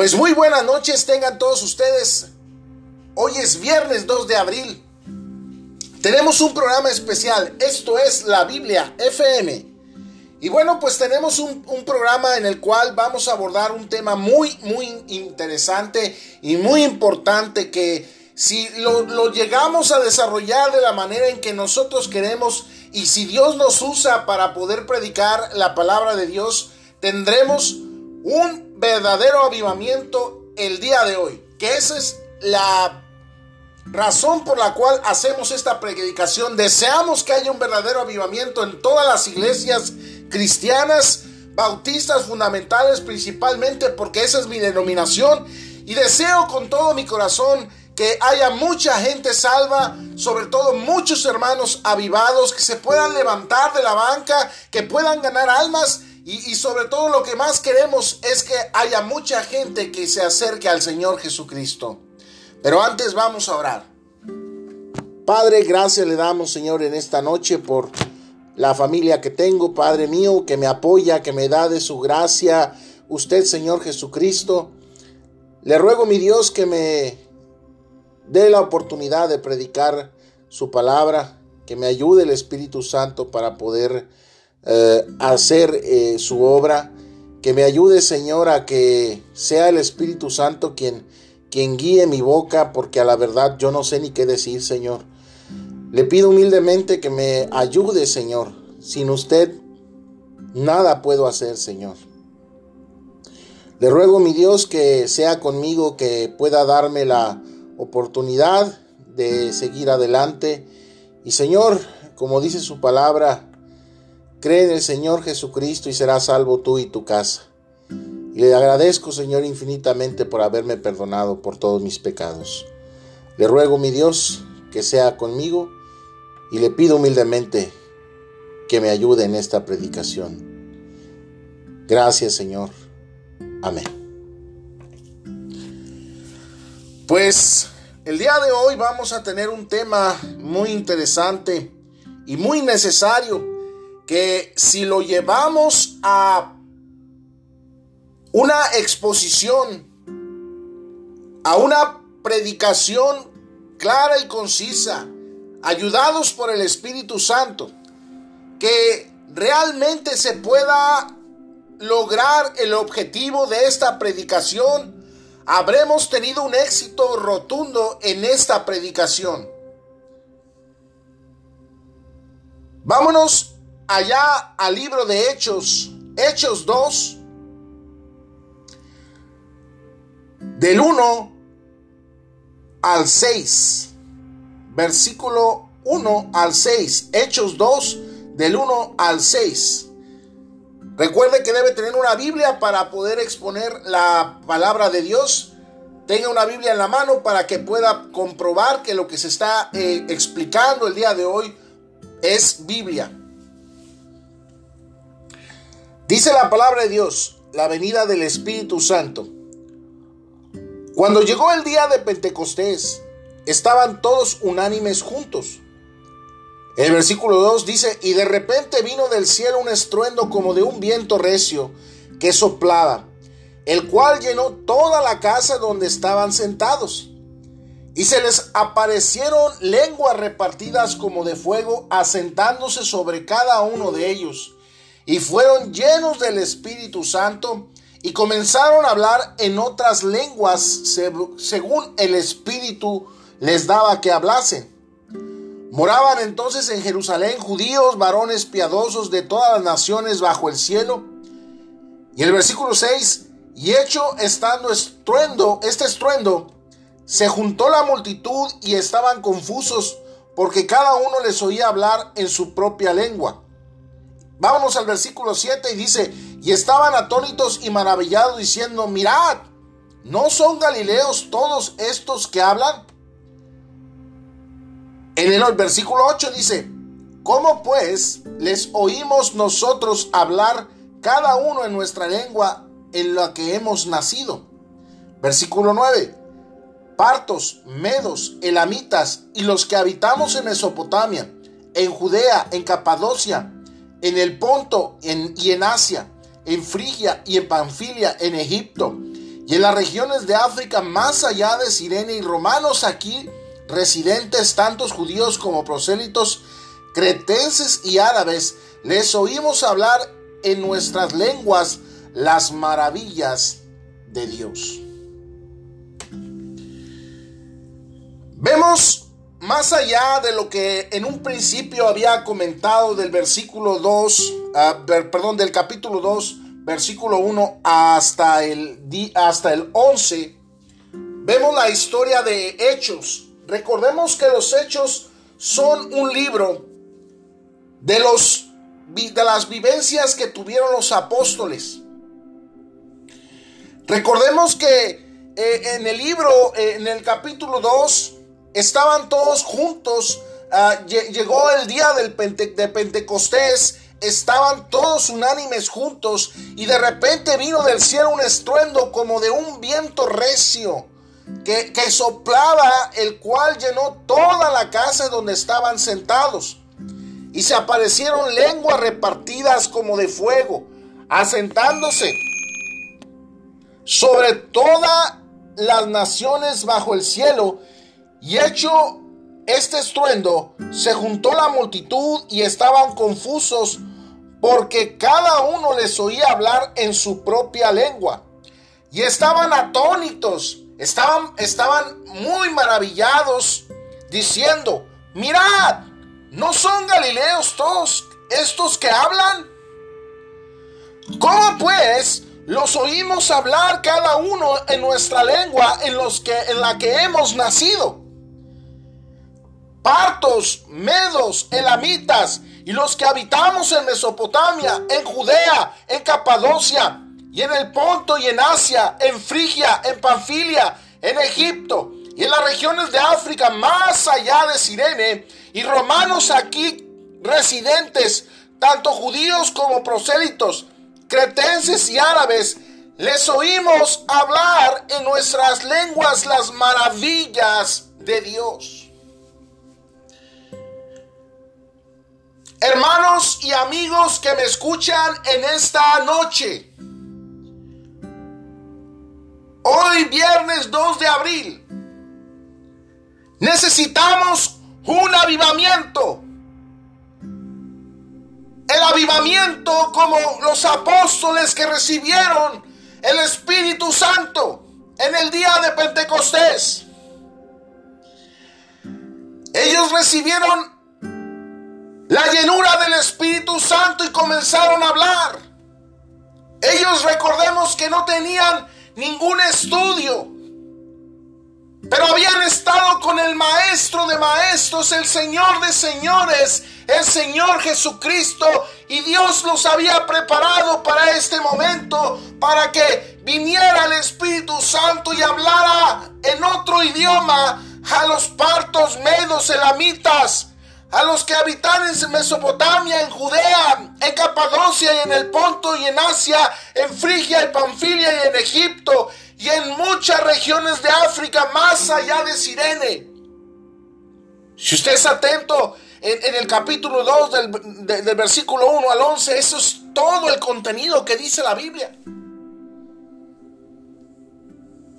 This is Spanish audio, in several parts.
Pues muy buenas noches tengan todos ustedes. Hoy es viernes 2 de abril. Tenemos un programa especial. Esto es la Biblia FM. Y bueno, pues tenemos un, programa en el cual vamos a abordar un tema muy, muy interesante y muy importante que si lo, lo llegamos a desarrollar de la manera en que nosotros queremos y si Dios nos usa para poder predicar la palabra de Dios, tendremos un verdadero avivamiento el día de hoy. Que esa es la razón por la cual hacemos esta predicación. Deseamos que haya un verdadero avivamiento en todas las iglesias cristianas, bautistas fundamentales principalmente, porque esa es mi denominación. Y deseo con todo mi corazón que haya mucha gente salva, sobre todo muchos hermanos avivados, que se puedan levantar de la banca, que puedan ganar almas y, sobre todo lo que más queremos es que haya mucha gente que se acerque al Señor Jesucristo. Pero antes vamos a orar. Padre, gracias le damos, Señor, en esta noche por la familia que tengo, Padre mío, que me apoya, que me da de su gracia. Usted, Señor Jesucristo, le ruego, mi Dios, que me dé la oportunidad de predicar su palabra, que me ayude el Espíritu Santo para poder eh, hacer eh, su obra. Que me ayude, Señor, a que sea el Espíritu Santo quien, quien guíe mi boca, porque a la verdad yo no sé ni qué decir, Señor. Le pido humildemente que me ayude, Señor. Sin usted, nada puedo hacer, Señor. Le ruego, mi Dios, que sea conmigo, que pueda darme la oportunidad de seguir adelante. Y Señor, como dice su palabra, Cree en el Señor Jesucristo y serás salvo tú y tu casa. Y le agradezco, Señor, infinitamente por haberme perdonado por todos mis pecados. Le ruego, mi Dios, que sea conmigo y le pido humildemente que me ayude en esta predicación. Gracias, Señor. Amén. Pues el día de hoy vamos a tener un tema muy interesante y muy necesario que si lo llevamos a una exposición, a una predicación clara y concisa, ayudados por el Espíritu Santo, que realmente se pueda lograr el objetivo de esta predicación, habremos tenido un éxito rotundo en esta predicación. Vámonos allá al libro de Hechos, Hechos 2, del 1 al 6, versículo 1 al 6, Hechos 2, del 1 al 6. Recuerde que debe tener una Biblia para poder exponer la palabra de Dios. Tenga una Biblia en la mano para que pueda comprobar que lo que se está eh, explicando el día de hoy es Biblia. Dice la palabra de Dios, la venida del Espíritu Santo. Cuando llegó el día de Pentecostés, estaban todos unánimes juntos. El versículo 2 dice, y de repente vino del cielo un estruendo como de un viento recio que soplaba, el cual llenó toda la casa donde estaban sentados. Y se les aparecieron lenguas repartidas como de fuego, asentándose sobre cada uno de ellos y fueron llenos del Espíritu Santo y comenzaron a hablar en otras lenguas según el Espíritu les daba que hablasen. Moraban entonces en Jerusalén judíos, varones piadosos de todas las naciones bajo el cielo. Y el versículo 6, y hecho estando estruendo, este estruendo, se juntó la multitud y estaban confusos porque cada uno les oía hablar en su propia lengua. Vámonos al versículo 7 y dice, y estaban atónitos y maravillados diciendo, mirad, ¿no son galileos todos estos que hablan? En el versículo 8 dice, ¿cómo pues les oímos nosotros hablar cada uno en nuestra lengua en la que hemos nacido? Versículo 9, partos, medos, elamitas y los que habitamos en Mesopotamia, en Judea, en Capadocia, en el Ponto y en Asia, en Frigia y en Panfilia, en Egipto, y en las regiones de África más allá de Sirene y romanos aquí residentes, tantos judíos como prosélitos, cretenses y árabes, les oímos hablar en nuestras lenguas las maravillas de Dios. Vemos más allá de lo que en un principio había comentado del versículo 2, ah, perdón, del capítulo 2, versículo 1 hasta el, hasta el 11, vemos la historia de Hechos. Recordemos que los Hechos son un libro de, los, de las vivencias que tuvieron los apóstoles. Recordemos que eh, en el libro, eh, en el capítulo 2, estaban todos juntos. Ah, llegó el día del de Pentecostés. Estaban todos unánimes juntos. Y de repente vino del cielo un estruendo como de un viento recio. Que, que soplaba, el cual llenó toda la casa donde estaban sentados. Y se aparecieron lenguas repartidas como de fuego, asentándose sobre todas las naciones bajo el cielo y hecho este estruendo, se juntó la multitud y estaban confusos porque cada uno les oía hablar en su propia lengua. Y estaban atónitos, estaban, estaban muy maravillados, diciendo, mirad, ¿no son galileos todos estos que hablan? ¿Cómo pues los oímos hablar cada uno en nuestra lengua en, los que, en la que hemos nacido? Partos, medos, elamitas y los que habitamos en Mesopotamia, en Judea, en Capadocia y en el Ponto y en Asia, en Frigia, en Panfilia, en Egipto y en las regiones de África más allá de Sirene y romanos aquí residentes, tanto judíos como prosélitos, cretenses y árabes, les oímos hablar en nuestras lenguas las maravillas de Dios. Hermanos y amigos que me escuchan en esta noche. Hoy viernes 2 de abril. Necesitamos un avivamiento. El avivamiento como los apóstoles que recibieron el Espíritu Santo en el día de Pentecostés. Ellos recibieron la llenura del Espíritu Santo y comenzaron a hablar. Ellos recordemos que no tenían ningún estudio, pero habían estado con el Maestro de Maestros, el Señor de Señores, el Señor Jesucristo, y Dios los había preparado para este momento, para que viniera el Espíritu Santo y hablara en otro idioma a los partos, medos, elamitas, a los que habitan en Mesopotamia, en Judea, en Capadocia y en el Ponto y en Asia, en Frigia y Panfilia y en Egipto y en muchas regiones de África más allá de Sirene. Si usted es atento en, el capítulo 2 del, del versículo 1 al 11, eso es todo el contenido que dice la Biblia.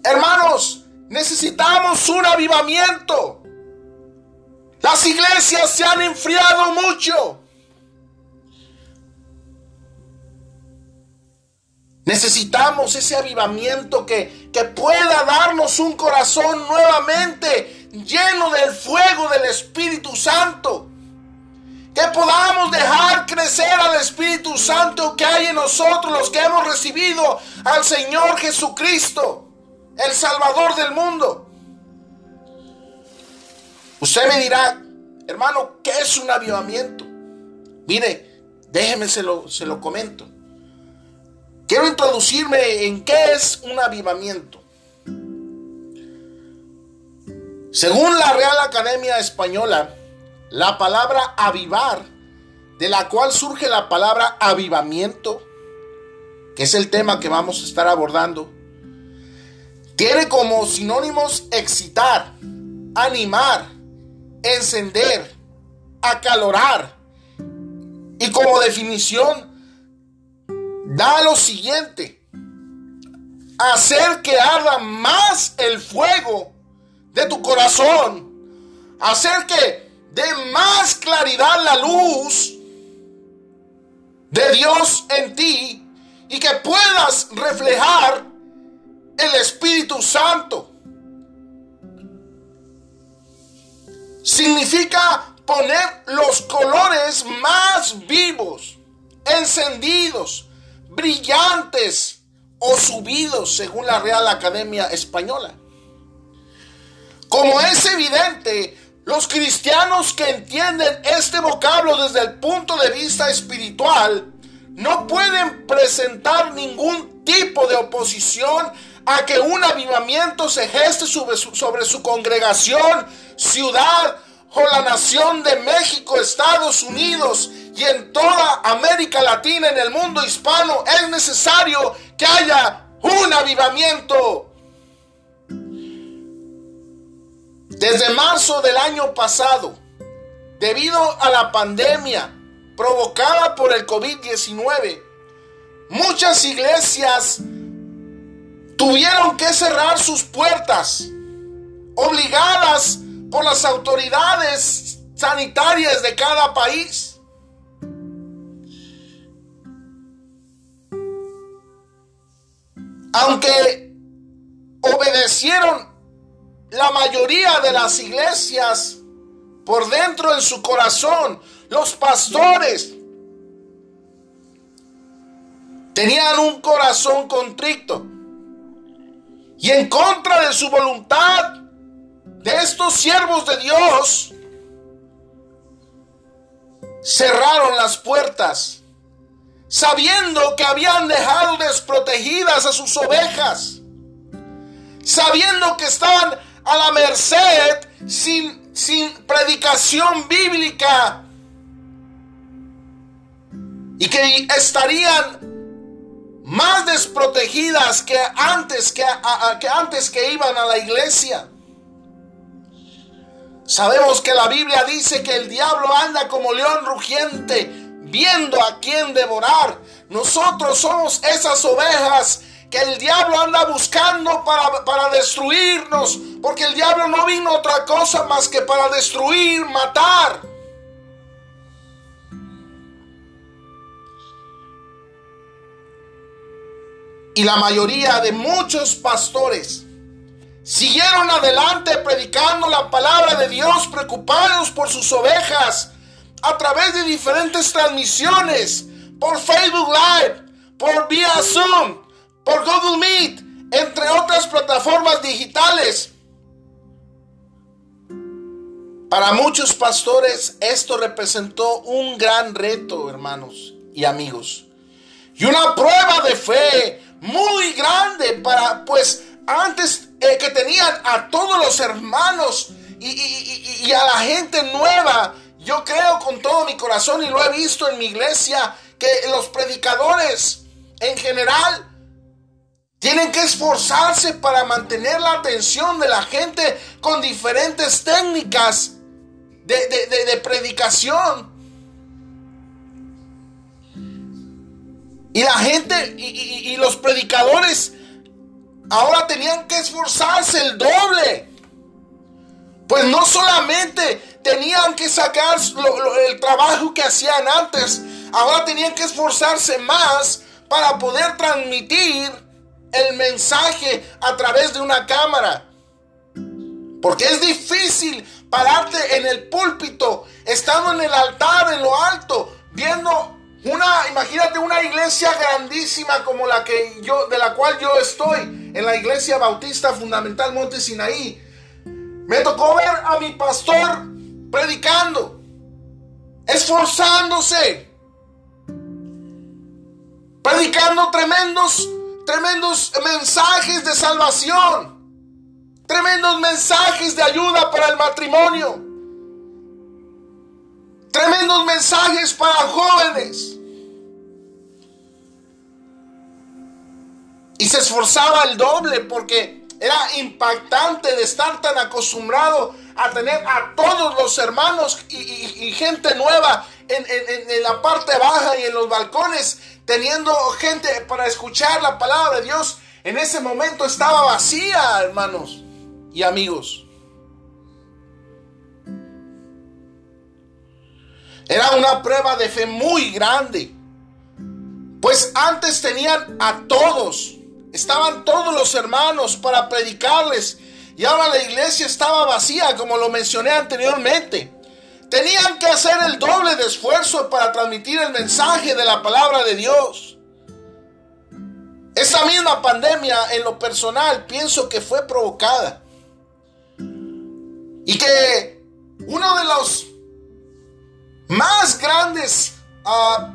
Hermanos, necesitamos un avivamiento. Las iglesias se han enfriado mucho. Necesitamos ese avivamiento que, que, pueda darnos un corazón nuevamente lleno del fuego del Espíritu Santo. Que podamos dejar crecer al Espíritu Santo que hay en nosotros, los que hemos recibido al Señor Jesucristo, el Salvador del mundo. Usted me dirá, hermano, ¿qué es un avivamiento? Mire, déjeme se lo, se lo comento. Quiero introducirme en qué es un avivamiento. Según la Real Academia Española, la palabra avivar, de la cual surge la palabra avivamiento, que es el tema que vamos a estar abordando, tiene como sinónimos excitar, animar, encender, acalorar. Y como definición, da lo siguiente. hacer que arda más el fuego de tu corazón, hacer que dé más claridad la luz de Dios en ti y que puedas reflejar el Espíritu Santo. Significa poner los colores más vivos, encendidos, brillantes o subidos según la Real Academia Española. Como es evidente, los cristianos que entienden este vocablo desde el punto de vista espiritual no pueden presentar ningún tipo de oposición a que un avivamiento se geste sobre su, sobre su congregación, ciudad o la nación de México, Estados Unidos y en toda América Latina, en el mundo hispano, es necesario que haya un avivamiento. Desde marzo del año pasado, debido a la pandemia provocada por el COVID-19, muchas iglesias tuvieron que cerrar sus puertas, obligadas por las autoridades sanitarias de cada país. Aunque obedecieron la mayoría de las iglesias por dentro en su corazón, los pastores tenían un corazón contrito y en contra de su voluntad de estos siervos de Dios, cerraron las puertas, sabiendo que habían dejado desprotegidas a sus ovejas, sabiendo que estaban a la merced sin, sin predicación bíblica y que estarían más desprotegidas que antes que, antes que iban a la iglesia. Sabemos que la Biblia dice que el diablo anda como león rugiente, viendo a quién devorar. Nosotros somos esas ovejas que el diablo anda buscando para, para, destruirnos, porque el diablo no vino otra cosa más que para destruir, matar. Y la mayoría de muchos pastores Siguieron adelante predicando la palabra de Dios, preocupados por sus ovejas, a través de diferentes transmisiones, por Facebook Live, por vía Zoom, por Google Meet, entre otras plataformas digitales. Para muchos pastores esto representó un gran reto, hermanos y amigos. Y una prueba de fe muy grande para, pues, antes eh, que tenían a todos los hermanos y, a la gente nueva. Yo creo con todo mi corazón y lo he visto en mi iglesia que los predicadores en general tienen que esforzarse para mantener la atención de la gente con diferentes técnicas de, de predicación. Y la gente y, los predicadores ahora tenían que esforzarse el doble. Pues no solamente tenían que sacar el trabajo que hacían antes, ahora tenían que esforzarse más para poder transmitir el mensaje a través de una cámara. Porque es difícil pararte en el púlpito, estando en el altar, en lo alto, viendo una, imagínate una iglesia grandísima como la que yo, de la cual yo estoy, en la iglesia bautista fundamental Monte Sinaí. Me tocó ver a mi pastor predicando, esforzándose, predicando tremendos, tremendos mensajes de salvación, tremendos mensajes de ayuda para el matrimonio tremendos mensajes para jóvenes. Y se esforzaba el doble porque era impactante de estar tan acostumbrado a tener a todos los hermanos y, gente nueva en, la parte baja y en los balcones, teniendo gente para escuchar la palabra de Dios. en ese momento estaba vacía, hermanos y amigos. Era una prueba de fe muy grande. Pues antes tenían a todos. Estaban todos los hermanos para predicarles. Y ahora la iglesia estaba vacía, como lo mencioné anteriormente. Tenían que hacer el doble de esfuerzo para transmitir el mensaje de la palabra de Dios. Esa misma pandemia en lo personal pienso que fue provocada. Y que uno de los más grandes ah,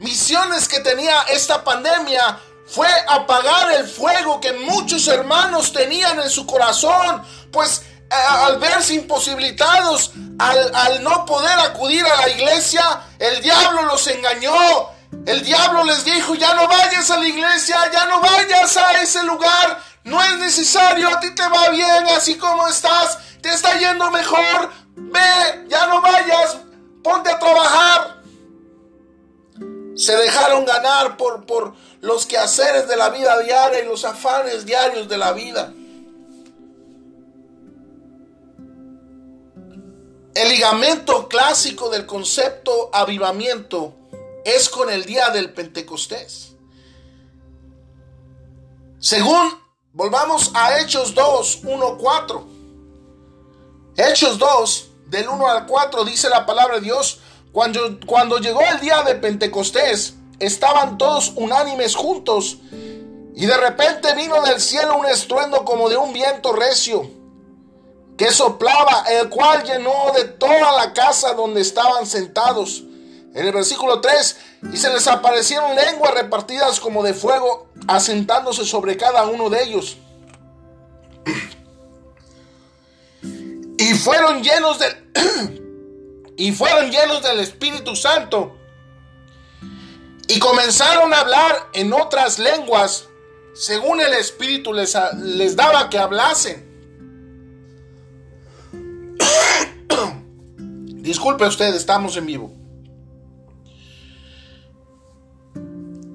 misiones que tenía esta pandemia fue apagar el fuego que muchos hermanos tenían en su corazón, pues eh, al verse imposibilitados, al, al no poder acudir a la iglesia, el diablo los engañó, el diablo les dijo, ya no vayas a la iglesia, ya no vayas a ese lugar, no es necesario, a ti te va bien así como estás, te está yendo mejor, ve, ya no vayas, ponte a trabajar. Se dejaron ganar por, por los quehaceres de la vida diaria y los afanes diarios de la vida. El ligamento clásico del concepto avivamiento es con el día del Pentecostés. Según, volvamos a Hechos 2, 1, 4. Hechos 2, del 1 al 4 dice la palabra de Dios, cuando, cuando llegó el día de Pentecostés, estaban todos unánimes juntos y de repente vino del cielo un estruendo como de un viento recio que soplaba, el cual llenó de toda la casa donde estaban sentados. En el versículo 3, y se les aparecieron lenguas repartidas como de fuego, asentándose sobre cada uno de ellos. Fueron llenos del y fueron llenos del Espíritu Santo y comenzaron a hablar en otras lenguas según el Espíritu les, les daba que hablasen. Disculpe usted, estamos en vivo.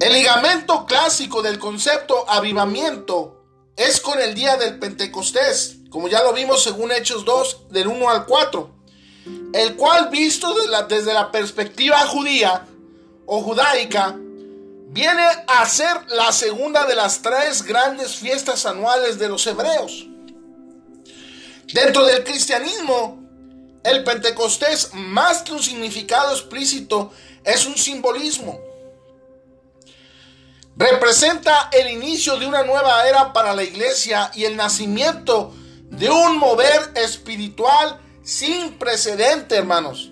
El ligamento clásico del concepto avivamiento es con el día del Pentecostés como ya lo vimos según Hechos 2, del 1 al 4, el cual visto desde la perspectiva judía o judaica, viene a ser la segunda de las tres grandes fiestas anuales de los hebreos. Dentro del cristianismo, el Pentecostés, más que un significado explícito, es un simbolismo. Representa el inicio de una nueva era para la iglesia y el nacimiento de un mover espiritual sin precedente, hermanos.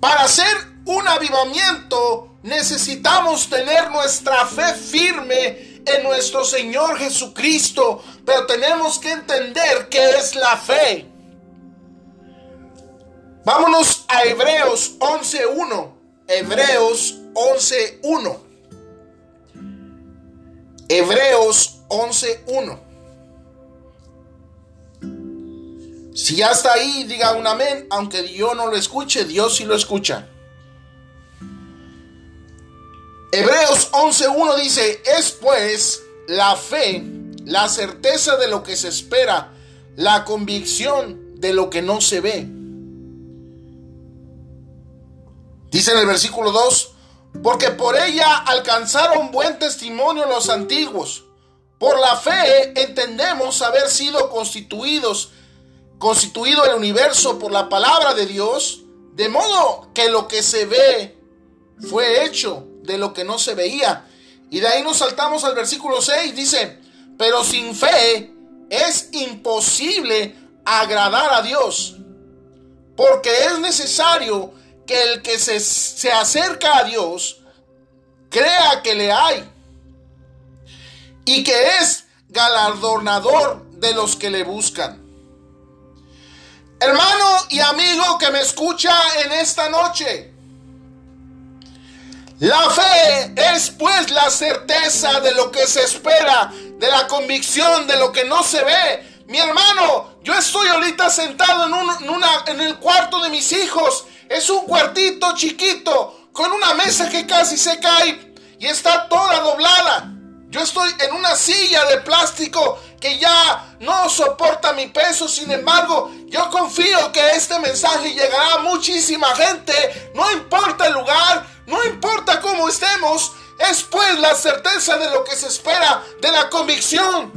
Para hacer un avivamiento necesitamos tener nuestra fe firme en nuestro Señor Jesucristo, pero tenemos que entender qué es la fe. Vámonos a Hebreos 11.1. Hebreos 11.1. Hebreos 11.1. Si ya está ahí, diga un amén, aunque yo no lo escuche, Dios sí lo escucha. Hebreos 11.1 dice, es pues la fe, la certeza de lo que se espera, la convicción de lo que no se ve. Dice en el versículo 2, porque por ella alcanzaron buen testimonio los antiguos. Por la fe entendemos haber sido constituidos constituido el universo por la palabra de Dios, de modo que lo que se ve fue hecho de lo que no se veía. Y de ahí nos saltamos al versículo 6, dice, pero sin fe es imposible agradar a Dios, porque es necesario que el que se, se acerca a Dios crea que le hay y que es galardonador de los que le buscan. Hermano y amigo que me escucha en esta noche, la fe es pues la certeza de lo que se espera, de la convicción de lo que no se ve. Mi hermano, yo estoy ahorita sentado en, una, en el cuarto de mis hijos. Es un cuartito chiquito, con una mesa que casi se cae y está toda doblada. Yo estoy en una silla de plástico que ya no soporta mi peso. Sin embargo, yo confío que este mensaje llegará a muchísima gente. No importa el lugar, no importa cómo estemos. Es pues la certeza de lo que se espera, de la convicción.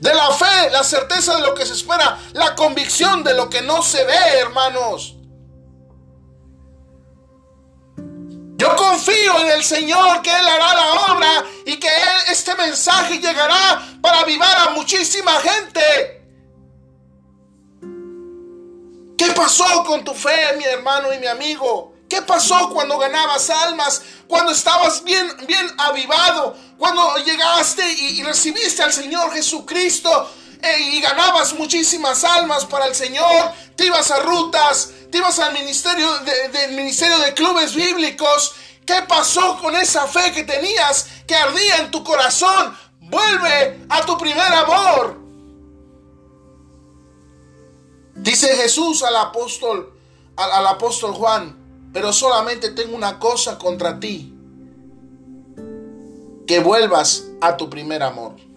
De la fe, la certeza de lo que se espera, la convicción de lo que no se ve, hermanos. Confío en el Señor que Él hará la obra y que este mensaje llegará para avivar a muchísima gente. ¿Qué pasó con tu fe, mi hermano y mi amigo? ¿Qué pasó cuando ganabas almas? Cuando estabas bien, bien avivado, cuando llegaste y, recibiste al Señor Jesucristo eh, y ganabas muchísimas almas para el Señor, te ibas a rutas, te ibas al ministerio del ministerio de clubes bíblicos. ¿Qué pasó con esa fe que tenías que ardía en tu corazón? Vuelve a tu primer amor. Dice Jesús al apóstol, al apóstol Juan, pero solamente tengo una cosa contra ti, que vuelvas a tu primer amor.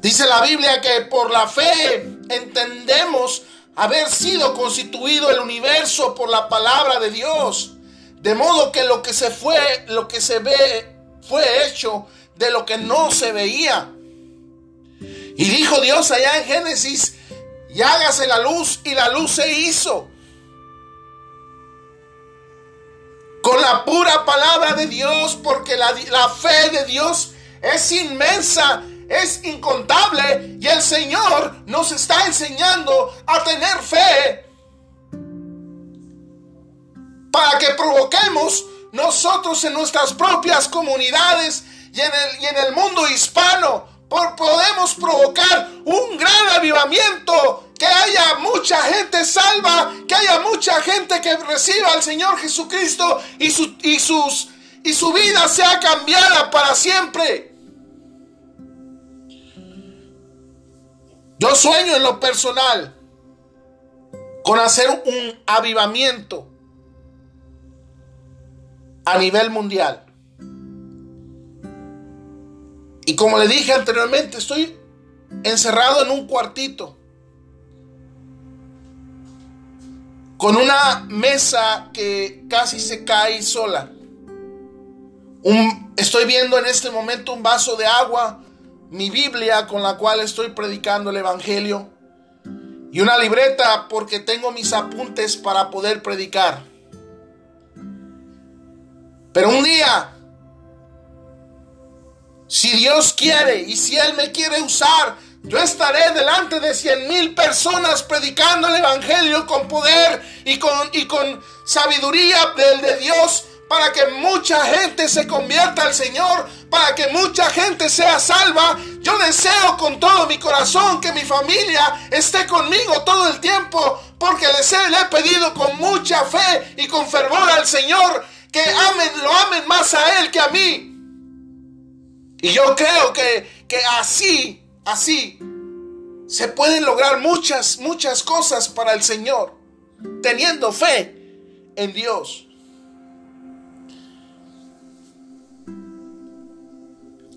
Dice la Biblia que por la fe entendemos haber sido constituido el universo por la palabra de Dios, de modo que lo que se fue, lo que se ve fue hecho de lo que no se veía. Y dijo Dios allá en Génesis, y hágase la luz, y la luz se hizo. Con la pura palabra de Dios, porque la, la fe de Dios es inmensa es incontable y el Señor nos está enseñando a tener fe para que provoquemos nosotros en nuestras propias comunidades y en el, y en el mundo hispano por, podemos provocar un gran avivamiento, que haya mucha gente salva, que haya mucha gente que reciba al Señor Jesucristo y su, y sus, y su vida sea cambiada para siempre. Yo sueño en lo personal con hacer un avivamiento a nivel mundial. Y como le dije anteriormente, estoy encerrado en un cuartito con una mesa que casi se cae sola. estoy viendo en este momento un vaso de agua mi Biblia con la cual estoy predicando el Evangelio y una libreta porque tengo mis apuntes para poder predicar. Pero un día, si Dios quiere y si Él me quiere usar, yo estaré delante de cien mil personas predicando el Evangelio con poder y con, y con sabiduría del de Dios para que mucha gente se convierta al Señor, para que mucha gente sea salva. Yo deseo con todo mi corazón que mi familia esté conmigo todo el tiempo, porque les he, le he pedido con mucha fe y con fervor al Señor que amen, lo amen más a Él que a mí. Y yo creo que, que así, así, se pueden lograr muchas, muchas cosas para el Señor, teniendo fe en Dios.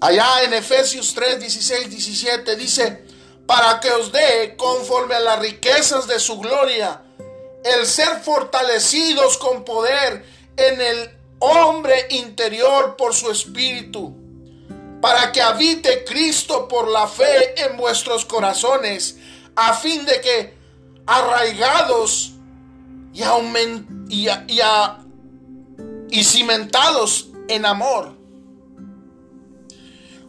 Allá en Efesios 3, 16, 17 dice, para que os dé conforme a las riquezas de su gloria, el ser fortalecidos con poder en el hombre interior por su espíritu, para que habite Cristo por la fe en vuestros corazones, a fin de que arraigados y, y, y, y cimentados en amor,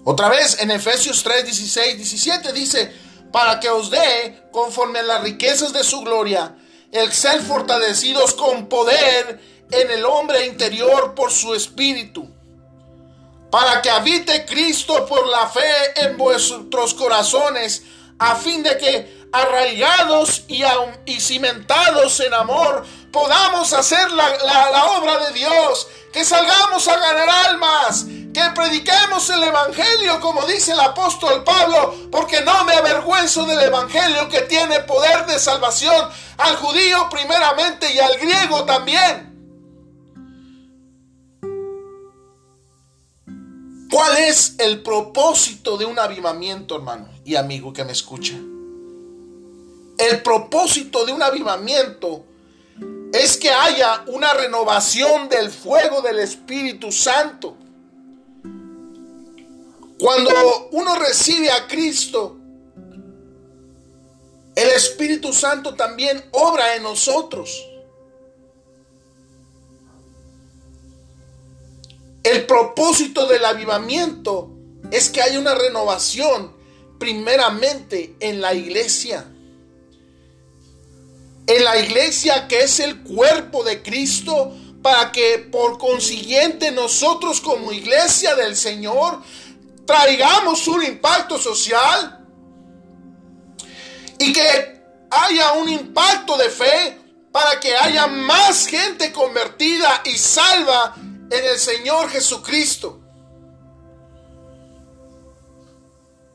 otra vez en Efesios 3, 16, 17 dice, para que os dé, conforme a las riquezas de su gloria, el ser fortalecidos con poder en el hombre interior por su espíritu, para que habite Cristo por la fe en vuestros corazones, a fin de que arraigados y, y cimentados en amor, podamos hacer la, la, obra de Dios, que salgamos a ganar almas, que prediquemos el Evangelio como dice el apóstol Pablo, porque no me avergüenzo del Evangelio que tiene poder de salvación al judío primeramente y al griego también. ¿Cuál es el propósito de un avivamiento, hermano y amigo que me escucha? El propósito de un avivamiento es que haya una renovación del fuego del Espíritu Santo. Cuando uno recibe a Cristo, el Espíritu Santo también obra en nosotros. El propósito del avivamiento es que haya una renovación primeramente en la iglesia en la iglesia que es el cuerpo de Cristo, para que por consiguiente nosotros como iglesia del Señor traigamos un impacto social y que haya un impacto de fe para que haya más gente convertida y salva en el Señor Jesucristo.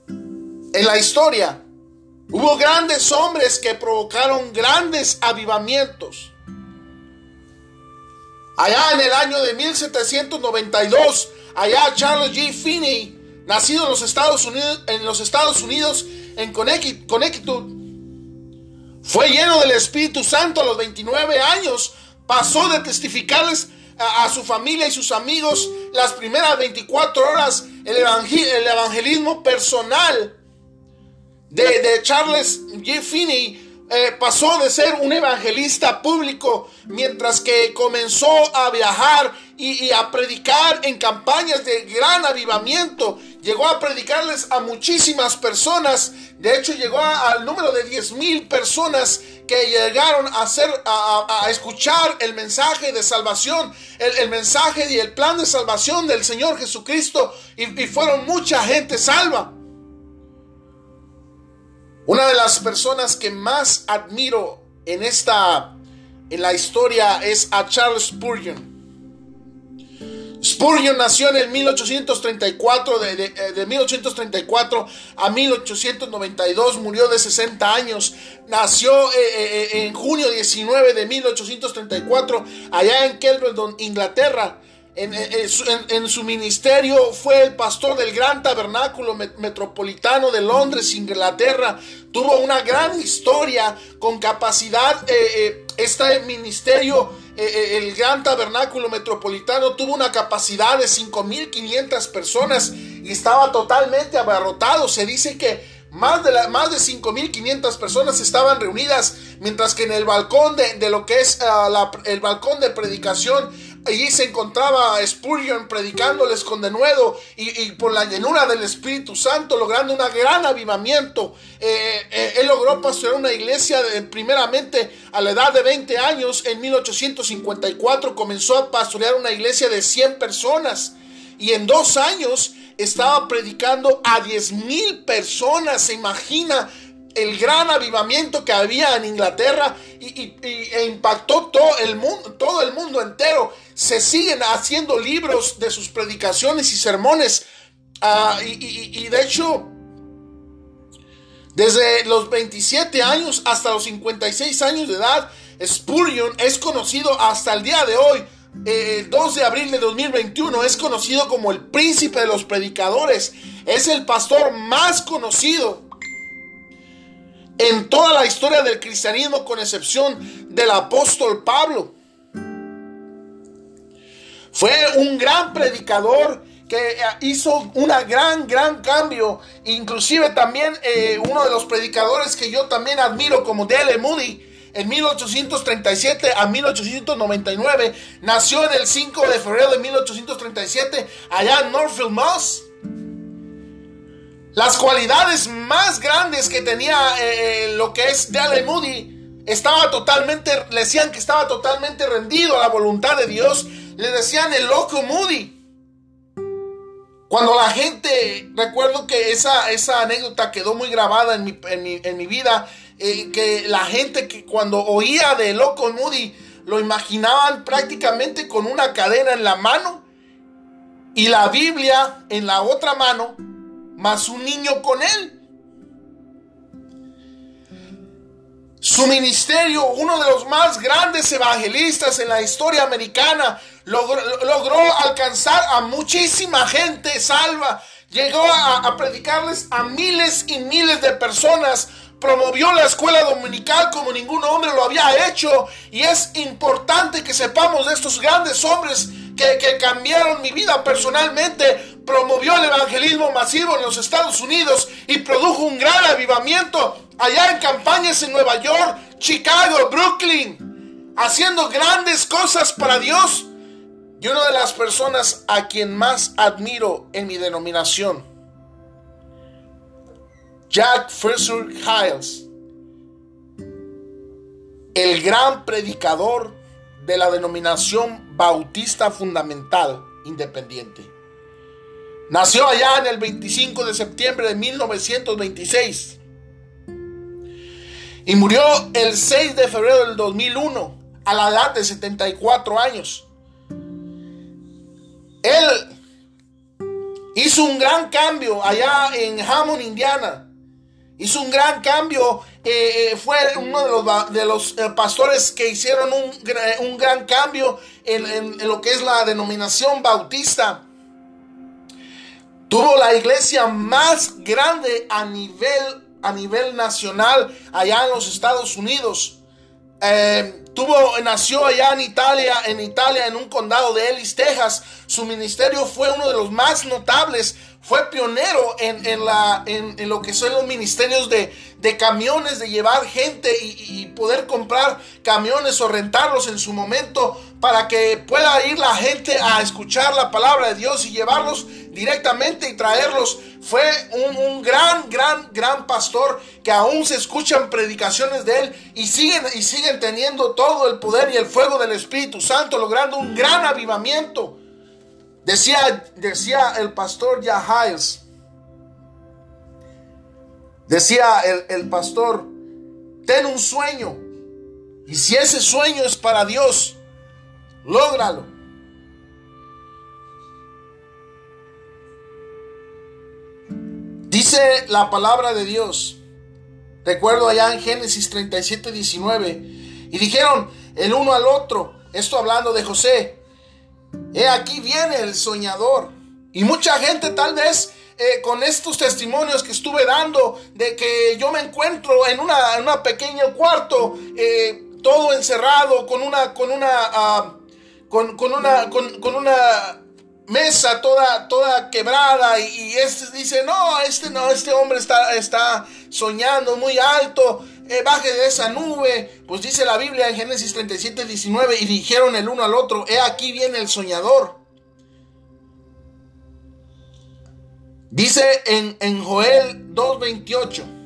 En la historia, Hubo grandes hombres que provocaron grandes avivamientos. Allá en el año de 1792, allá Charles G. Finney, nacido en los Estados Unidos, en, los Estados Unidos, en Connecticut, fue lleno del Espíritu Santo a los 29 años. Pasó de testificarles a, su familia y sus amigos las primeras 24 horas el, el evangelismo personal de, Charles G. Finney eh, pasó de ser un evangelista público mientras que comenzó a viajar y, a predicar en campañas de gran avivamiento. Llegó a predicarles a muchísimas personas. De hecho, llegó al número de 10 mil personas que llegaron a, hacer, a, escuchar el mensaje de salvación, el, mensaje y el plan de salvación del Señor Jesucristo. y fueron mucha gente salva. Una de las personas que más admiro en esta en la historia es a Charles Spurgeon. Spurgeon nació en el 1834, de, 1834 eh, a 1892, murió de 60 años, nació eh, eh, en junio 19 de 1834 allá en Kelvedon, Inglaterra. En, su, ministerio fue el pastor del Gran Tabernáculo Metropolitano de Londres, Inglaterra. Tuvo una gran historia con capacidad. Eh, eh, este ministerio, eh, el Gran Tabernáculo Metropolitano, tuvo una capacidad de 5.500 personas y estaba totalmente abarrotado. Se dice que más de, más de 5.500 personas estaban reunidas, mientras que en el balcón de, lo que es ah, el balcón de predicación Allí se encontraba Spurgeon predicándoles con denuedo y, por la llenura del Espíritu Santo, logrando un gran avivamiento. Eh, eh, él logró pastorear una iglesia primeramente a la edad de 20 años. En 1854 comenzó a pastorear una iglesia de 100 personas. Y en dos años estaba predicando a 10 mil personas. Se imagina el gran avivamiento que había en Inglaterra y, e impactó todo el, mundo, todo el mundo entero. Se siguen haciendo libros de sus predicaciones y sermones. Ah, y, de hecho, desde los 27 años hasta los 56 años de edad, Spurgeon es conocido hasta el día de hoy. El 2 de abril de 2021 es conocido como el príncipe de los predicadores. Es el pastor más conocido en toda la historia del cristianismo, con excepción del apóstol Pablo. Fue un gran predicador que eh, hizo una gran, gran cambio. Inclusive también eh, uno de los predicadores que yo también admiro como D.L. Moody. En 1837 a 1899 nació en el 5 de febrero de 1837 allá en Northfield, Moss. Las cualidades más grandes que tenía eh, eh, lo que es Dale Moody estaba totalmente, le decían que estaba totalmente rendido a la voluntad de Dios. Le decían el loco Moody. Cuando la gente, recuerdo que esa, esa anécdota quedó muy grabada en mi, vida, eh, que la gente que cuando oía de loco Moody lo imaginaban prácticamente con una cadena en la mano y la Biblia en la otra mano más un niño con él. Su ministerio, uno de los más grandes evangelistas en la historia americana, logró, alcanzar a muchísima gente salva. Llegó a, predicarles a miles y miles de personas promovió la escuela dominical como ningún hombre lo había hecho. Y es importante que sepamos de estos grandes hombres que, cambiaron mi vida personalmente. Promovió el evangelismo masivo en los Estados Unidos y produjo un gran avivamiento allá en campañas en Nueva York, Chicago, Brooklyn, haciendo grandes cosas para Dios. Y una de las personas a quien más admiro en mi denominación, Jack Fraser Hiles, el gran predicador de la denominación bautista fundamental independiente. Nació allá en el 25 de septiembre de 1926 y murió el 6 de febrero del 2001 a la edad de 74 años. Él hizo un gran cambio allá en Hammond, Indiana. Hizo un gran cambio. Eh, eh, fue uno de los, eh, pastores que hicieron un, gran cambio en, en, lo que es la denominación bautista. Tuvo la iglesia más grande a nivel, a nivel nacional allá en los Estados Unidos. Eh, tuvo, nació allá en Italia, en Italia, en un condado de Ellis, Texas. Su ministerio fue uno de los más notables. Fue pionero en, la, en, lo que son los ministerios de, camiones, de llevar gente y, poder comprar camiones o rentarlos en su momento para que pueda ir la gente a escuchar la palabra de Dios y llevarlos directamente y traerlos. Fue un, gran, gran, gran pastor que aún se escuchan predicaciones de él y siguen, y siguen teniendo todo el poder y el fuego del Espíritu Santo, logrando un gran avivamiento. Decía, decía el pastor Yahails, decía el, el pastor, ten un sueño y si ese sueño es para Dios, lógralo. Dice la palabra de Dios. Recuerdo allá en Génesis 37, 19. Y dijeron el uno al otro, esto hablando de José, he aquí viene el soñador. Y mucha gente tal vez eh, con estos testimonios que estuve dando de que yo me encuentro en una, pequeño cuarto, eh, todo encerrado, con una, con una, ah, con, una, con una mesa toda, toda quebrada y, este dice, no, este no, este hombre está, está soñando muy alto, eh, baje de esa nube. Pues dice la Biblia en Génesis 37, 19, y dijeron el uno al otro, he aquí viene el soñador. Dice en, en Joel 2.28,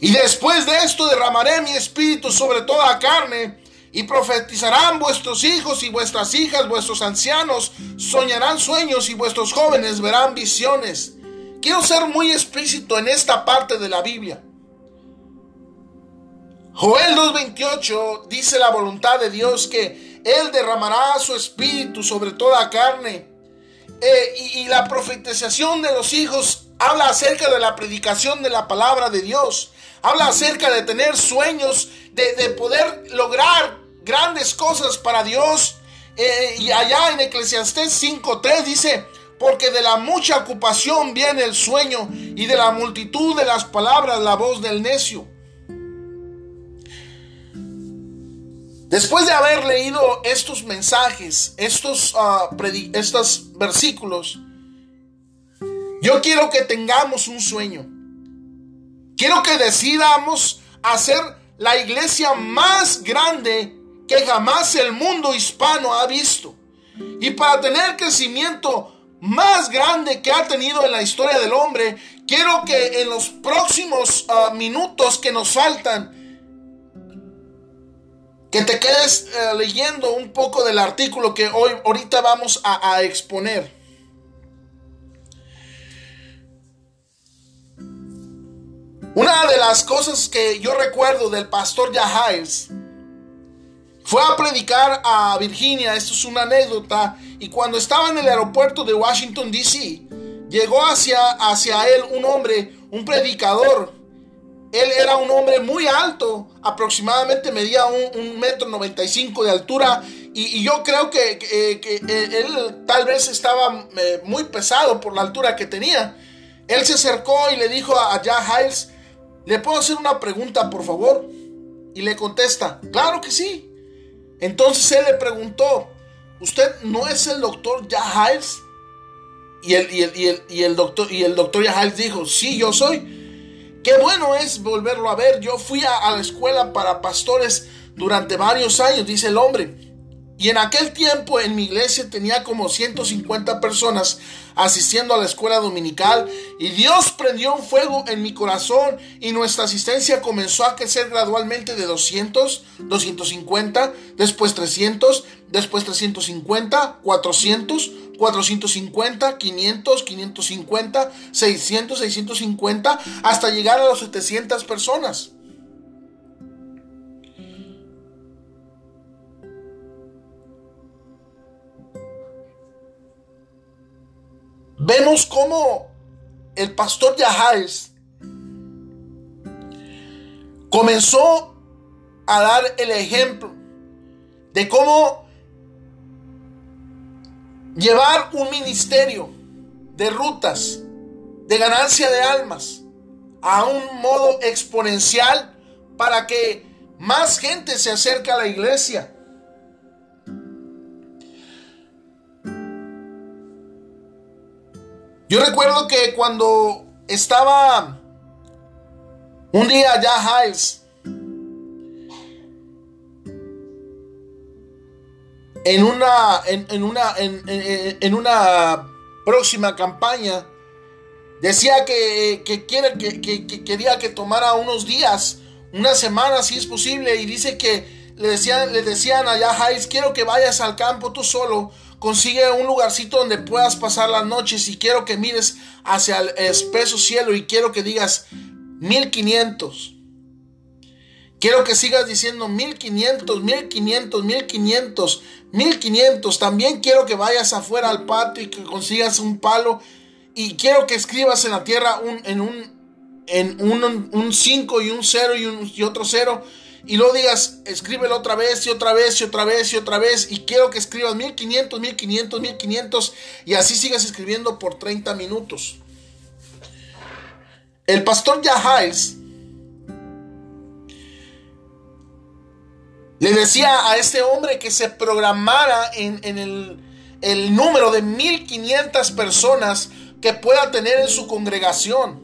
y después de esto derramaré mi espíritu sobre toda carne, y profetizarán vuestros hijos y vuestras hijas, vuestros ancianos soñarán sueños y vuestros jóvenes verán visiones. Quiero ser muy explícito en esta parte de la Biblia. Joel 2.28 dice la voluntad de Dios que Él derramará su espíritu sobre toda carne. Eh, y, la profetización de los hijos habla acerca de la predicación de la palabra de Dios. Habla acerca de tener sueños, de, de poder lograr grandes cosas para Dios. Eh, y allá en Eclesiastés 5.3 dice, porque de la mucha ocupación viene el sueño y de la multitud de las palabras la voz del necio. Después de haber leído estos mensajes, estos, uh, estos versículos, yo quiero que tengamos un sueño. Quiero que decidamos hacer la iglesia más grande que jamás el mundo hispano ha visto. Y para tener crecimiento más grande que ha tenido en la historia del hombre, quiero que en los próximos ah, minutos que nos faltan, que te quedes eh, leyendo un poco del artículo que hoy ahorita vamos a, exponer. Una de las cosas que yo recuerdo del pastor Yahails fue a predicar a Virginia, esto es una anécdota, y cuando estaba en el aeropuerto de Washington, D.C., llegó hacia, hacia él un hombre, un predicador. Él era un hombre muy alto, aproximadamente medía un, metro noventa y cinco de altura Y, yo creo que, él tal vez estaba muy pesado por la altura que tenía. Él se acercó y le dijo a, a Hiles, ¿le puedo hacer una pregunta, por favor? Y le contesta, claro que sí. Entonces él le preguntó, ¿usted no es el doctor Jack Hiles? Y el, y el, doctor, y el doctor Hiles dijo, sí, yo soy. Qué bueno es volverlo a ver. Yo fui a la escuela para pastores durante varios años, dice el hombre. Y en aquel tiempo en mi iglesia tenía como 150 personas asistiendo a la escuela dominical y Dios prendió un fuego en mi corazón y nuestra asistencia comenzó a crecer gradualmente de 200, 250, después 300, después 350, 400, 450, 500, 550, 600, 650, hasta llegar a las 700 personas. Vemos cómo el pastor Yajáez comenzó a dar el ejemplo de cómo llevar un ministerio de rutas, de ganancia de almas, a un modo exponencial para que más gente se acerque a la iglesia Yo recuerdo que cuando estaba un día ya Hiles en una en, una en, una próxima campaña decía que, que, que, quería que tomara unos días, una semana si es posible y dice que le decían, le decían a Hiles quiero que vayas al campo tú solo Consigue un lugarcito donde puedas pasar las noches y quiero que mires hacia el espeso cielo y quiero que digas 1500. Quiero que sigas diciendo 1500, 1500, 1500, 1500. También quiero que vayas afuera al patio y que consigas un palo. Y quiero que escribas en la tierra un, en un en un 5 y un 0 y, un, y otro 0 y luego digas, escríbelo otra vez y otra vez y otra vez y otra vez y quiero que escribas 1500, 1500, 1500 y así sigas escribiendo por 30 minutos. El pastor Yahails le decía a este hombre que se programara en, el, el número de 1500 personas que pueda tener en su congregación.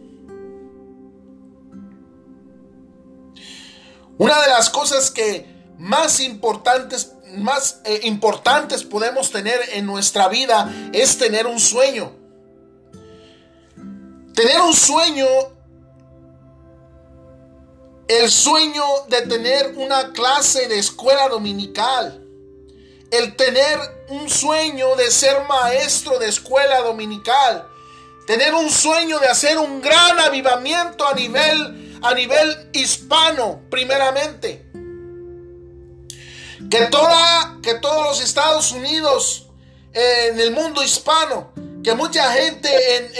Una de las cosas que más importantes, más eh, importantes podemos tener en nuestra vida es tener un sueño. Tener un sueño, el sueño de tener una clase de escuela dominical. El tener un sueño de ser maestro de escuela dominical. Tener un sueño de hacer un gran avivamiento a nivel a nivel hispano, primeramente. Que, toda, que todos los Estados Unidos, en el mundo hispano, que mucha gente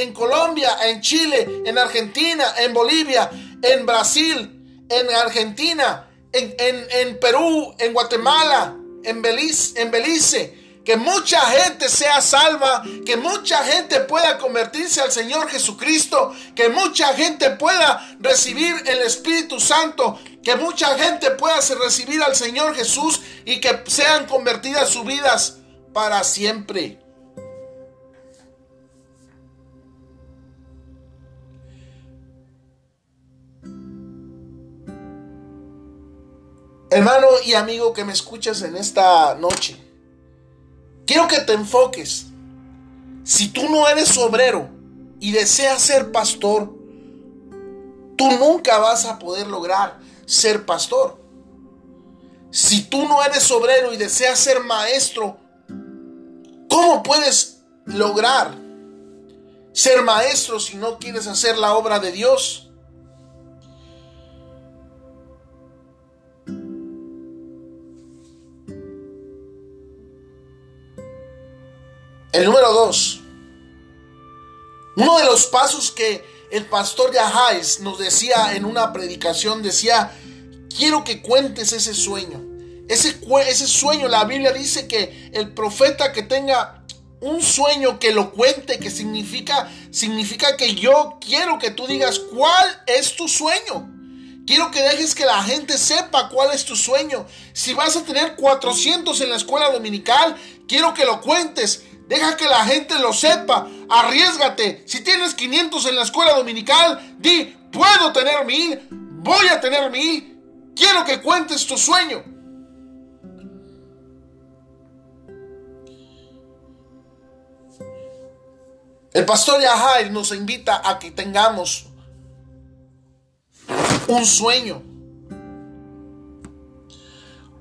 en, Colombia, en Chile, en Argentina, en Bolivia, en Brasil, en Argentina, en, en Perú, en Guatemala, en Belice, en Belice que mucha gente sea salva, que mucha gente pueda convertirse al Señor Jesucristo, que mucha gente pueda recibir el Espíritu Santo, que mucha gente pueda recibir al Señor Jesús y que sean convertidas sus vidas para siempre. Hermano y amigo que me escuchas en esta noche, Quiero que te enfoques. Si tú no eres obrero y deseas ser pastor, tú nunca vas a poder lograr ser pastor. Si tú no eres obrero y deseas ser maestro, ¿cómo puedes lograr ser maestro si no quieres hacer la obra de Dios? El número dos. Uno de los pasos que el pastor Yaháez nos decía en una predicación, decía, quiero que cuentes ese sueño. ese, ese sueño, la Biblia dice que el profeta que tenga un sueño que lo cuente, que significa, significa que yo quiero que tú digas cuál es tu sueño. Quiero que dejes que la gente sepa cuál es tu sueño. Si vas a tener 400 en la escuela dominical, quiero que lo cuentes. Deja que la gente lo sepa. Arriesgate. Si tienes 500 en la escuela dominical, di, puedo tener mil, voy a tener mil. Quiero que cuentes tu sueño. El pastor Yahair nos invita a que tengamos un sueño.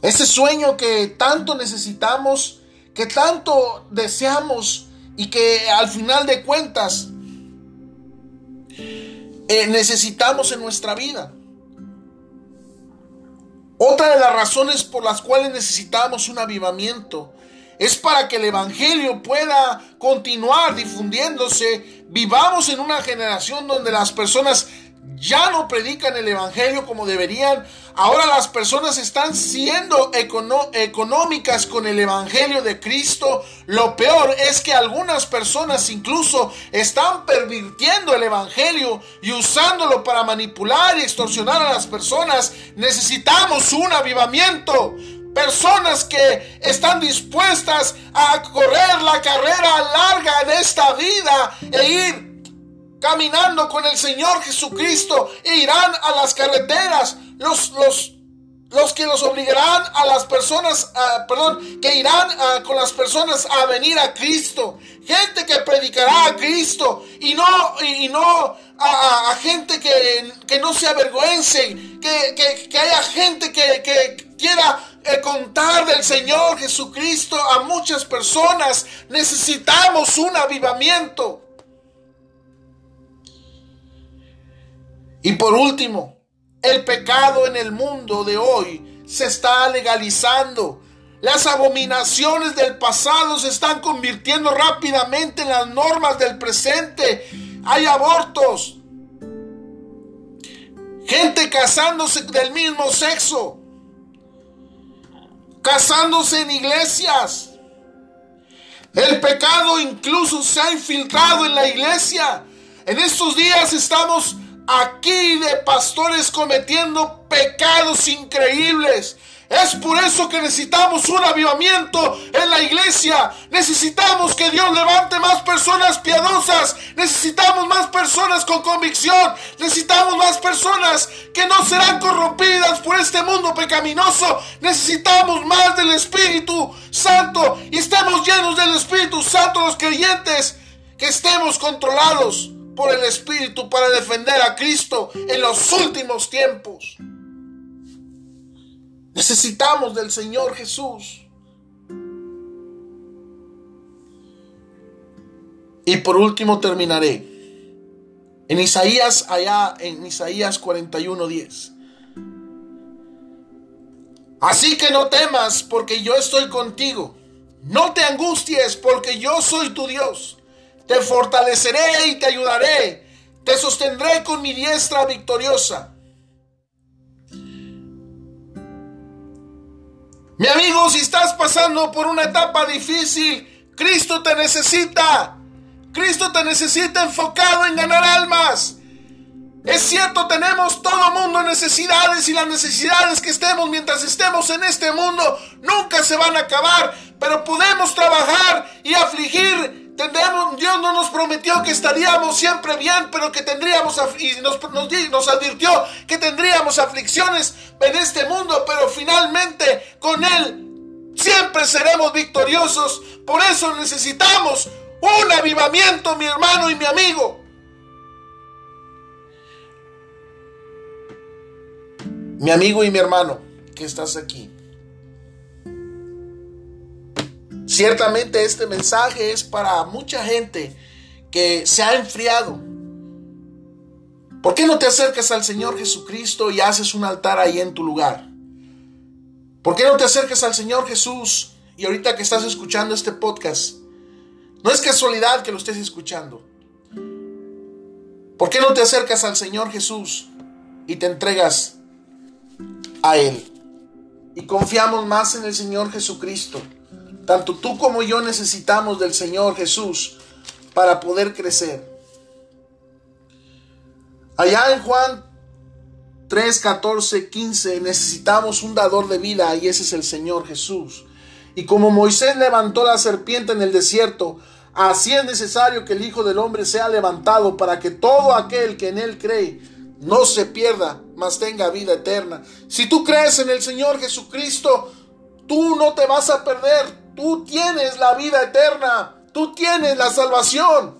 Ese sueño que tanto necesitamos, que tanto deseamos y que al final de cuentas eh, necesitamos en nuestra vida. Otra de las razones por las cuales necesitamos un avivamiento es para que el Evangelio pueda continuar difundiéndose. Vivamos en una generación donde las personas ya no predican el Evangelio como deberían. Ahora las personas están siendo económicas con el Evangelio de Cristo. Lo peor es que algunas personas incluso están pervirtiendo el Evangelio y usándolo para manipular y extorsionar a las personas. Necesitamos un avivamiento. Personas que están dispuestas a correr la carrera larga en esta vida e ir caminando con el Señor Jesucristo e irán a las carreteras, los, los, los que los obligarán a las personas, perdón, que irán con las personas a venir a Cristo, gente que predicará a Cristo y no, y no a, gente que, que, no se avergüence, que, que, haya gente que, que quiera eh, contar del Señor Jesucristo a muchas personas. Necesitamos un avivamiento. Y por último, el pecado en el mundo de hoy se está legalizando. Las abominaciones del pasado se están convirtiendo rápidamente en las normas del presente. Hay abortos. Gente casándose del mismo sexo. Casándose en iglesias. El pecado incluso se ha infiltrado en la iglesia. En estos días estamos aquí de pastores cometiendo pecados increíbles. Es por eso que necesitamos un avivamiento en la iglesia. Necesitamos que Dios levante más personas piadosas. Necesitamos más personas con convicción. Necesitamos más personas que no serán corrompidas por este mundo pecaminoso. Necesitamos más del Espíritu Santo. Y estemos llenos del Espíritu Santo los creyentes. Que estemos controlados por el Espíritu para defender a Cristo en los últimos tiempos. Necesitamos del Señor Jesús. Y por último terminaré. En Isaías, allá en Isaías 41:10. Así que no temas porque yo estoy contigo. No te angusties porque yo soy tu Dios. Te fortaleceré y te ayudaré. Te sostendré con mi diestra victoriosa. Mi amigo, si estás pasando por una etapa difícil, Cristo te necesita. Cristo te necesita enfocado en ganar almas. Es cierto, tenemos todo mundo necesidades y las necesidades que estemos mientras estemos en este mundo nunca se van a acabar, pero podemos trabajar y afligir Dios no nos prometió que estaríamos siempre bien, pero que tendríamos, y nos, nos advirtió que tendríamos aflicciones en este mundo, pero finalmente con Él siempre seremos victoriosos. Por eso necesitamos un avivamiento, mi hermano y mi amigo. Mi amigo y mi hermano, que estás aquí. Ciertamente este mensaje es para mucha gente que se ha enfriado. ¿Por qué no te acercas al Señor Jesucristo y haces un altar ahí en tu lugar? ¿Por qué no te acercas al Señor Jesús y ahorita que estás escuchando este podcast? No es casualidad que lo estés escuchando. ¿Por qué no te acercas al Señor Jesús y te entregas a Él? y confiamos más en el Señor Jesucristo. Tanto tú como yo necesitamos del Señor Jesús para poder crecer. Allá en Juan 3, 14, 15 necesitamos un dador de vida y ese es el Señor Jesús. Y como Moisés levantó la serpiente en el desierto, así es necesario que el Hijo del Hombre sea levantado para que todo aquel que en él cree no se pierda, mas tenga vida eterna. Si tú crees en el Señor Jesucristo, tú no te vas a perder, tú tienes la vida eterna, tú tienes la salvación.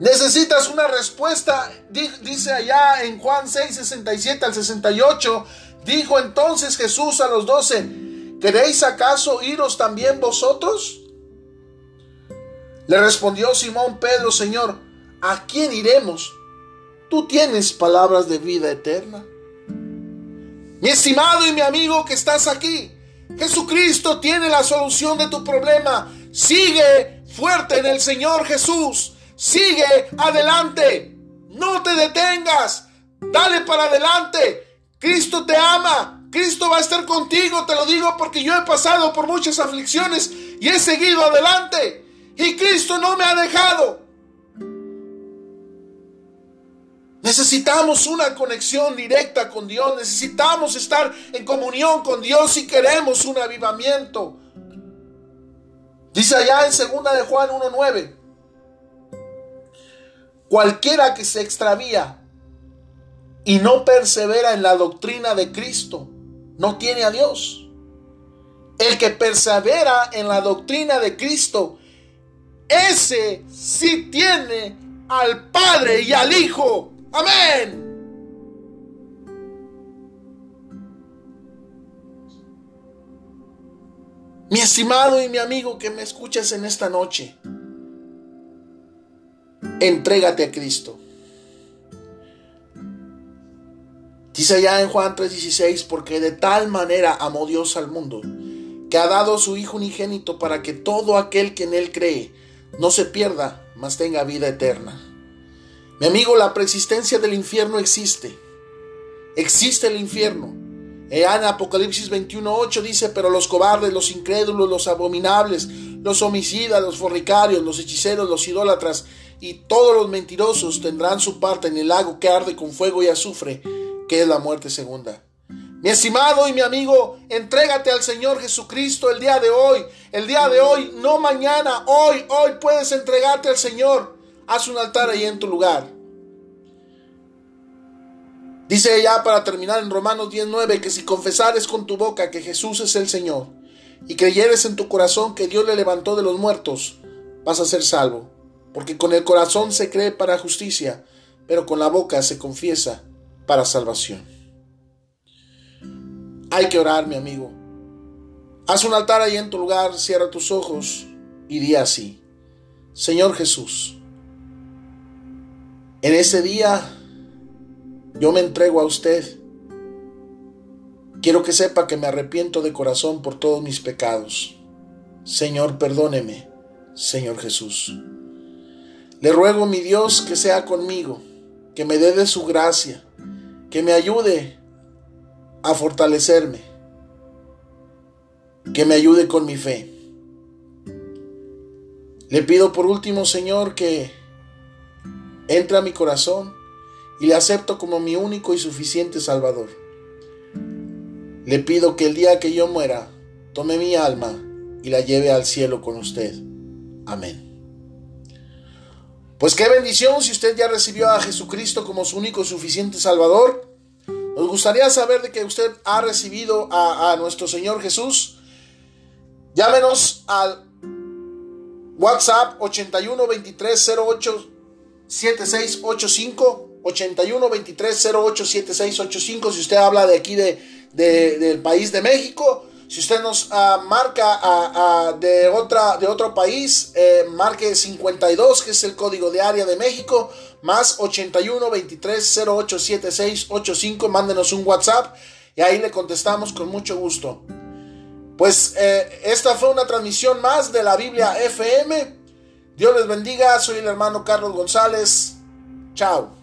Necesitas una respuesta, dice allá en Juan 6, 67 al 68. Dijo entonces Jesús a los doce, ¿queréis acaso iros también vosotros? Le respondió Simón Pedro, Señor, ¿a quién iremos? Tú tienes palabras de vida eterna. Mi estimado y mi amigo que estás aquí, Jesucristo tiene la solución de tu problema. Sigue fuerte en el Señor Jesús. Sigue adelante. No te detengas. Dale para adelante. Cristo te ama. Cristo va a estar contigo. Te lo digo porque yo he pasado por muchas aflicciones y he seguido adelante. Y Cristo no me ha dejado. Necesitamos una conexión directa con Dios. Necesitamos estar en comunión con Dios si queremos un avivamiento. Dice allá en 2 de Juan 1.9. Cualquiera que se extravía y no persevera en la doctrina de Cristo, no tiene a Dios. El que persevera en la doctrina de Cristo, ese sí tiene al Padre y al Hijo. Amén. Mi estimado y mi amigo que me escuchas en esta noche entrégate a Cristo. Dice allá en Juan 3:16, porque de tal manera amó Dios al mundo, que ha dado su Hijo unigénito para que todo aquel que en Él cree no se pierda, mas tenga vida eterna. Mi amigo, la persistencia del infierno existe. Existe el infierno. En Apocalipsis 21:8 dice, pero los cobardes, los incrédulos, los abominables, los homicidas, los fornicarios, los hechiceros, los idólatras y todos los mentirosos tendrán su parte en el lago que arde con fuego y azufre, que es la muerte segunda. Mi estimado y mi amigo, entrégate al Señor Jesucristo el día de hoy, el día de hoy, no mañana, hoy, hoy puedes entregarte al Señor. Haz un altar ahí en tu lugar. Dice ya para terminar en Romanos 19 que si confesares con tu boca que Jesús es el Señor y creyeres en tu corazón que Dios le levantó de los muertos, vas a ser salvo. Porque con el corazón se cree para justicia, pero con la boca se confiesa para salvación. Hay que orar, mi amigo. Haz un altar ahí en tu lugar, cierra tus ojos y di así. Señor Jesús, en ese día yo me entrego a usted. Quiero que sepa que me arrepiento de corazón por todos mis pecados. Señor, perdóneme, Señor Jesús. Le ruego, mi Dios, que sea conmigo, que me dé de su gracia, que me ayude a fortalecerme, que me ayude con mi fe. Le pido por último, Señor, que entre a mi corazón y le acepto como mi único y suficiente Salvador. Le pido que el día que yo muera, tome mi alma y la lleve al cielo con usted. Amén. Pues qué bendición si usted ya recibió a Jesucristo como su único y suficiente Salvador. Nos gustaría saber de que usted ha recibido a, nuestro Señor Jesús. Llámenos al WhatsApp 81 23 08 7685 81 23 08 7685 si usted habla de aquí de, del país de México si usted nos uh, marca de, otra, de otro país, eh, marque 52, que es el código de área de México, más 81 23 08 76 85. Mándenos un WhatsApp y ahí le contestamos con mucho gusto. Pues eh, esta fue una transmisión más de la Biblia FM. Dios les bendiga. Soy el hermano Carlos González. Chao.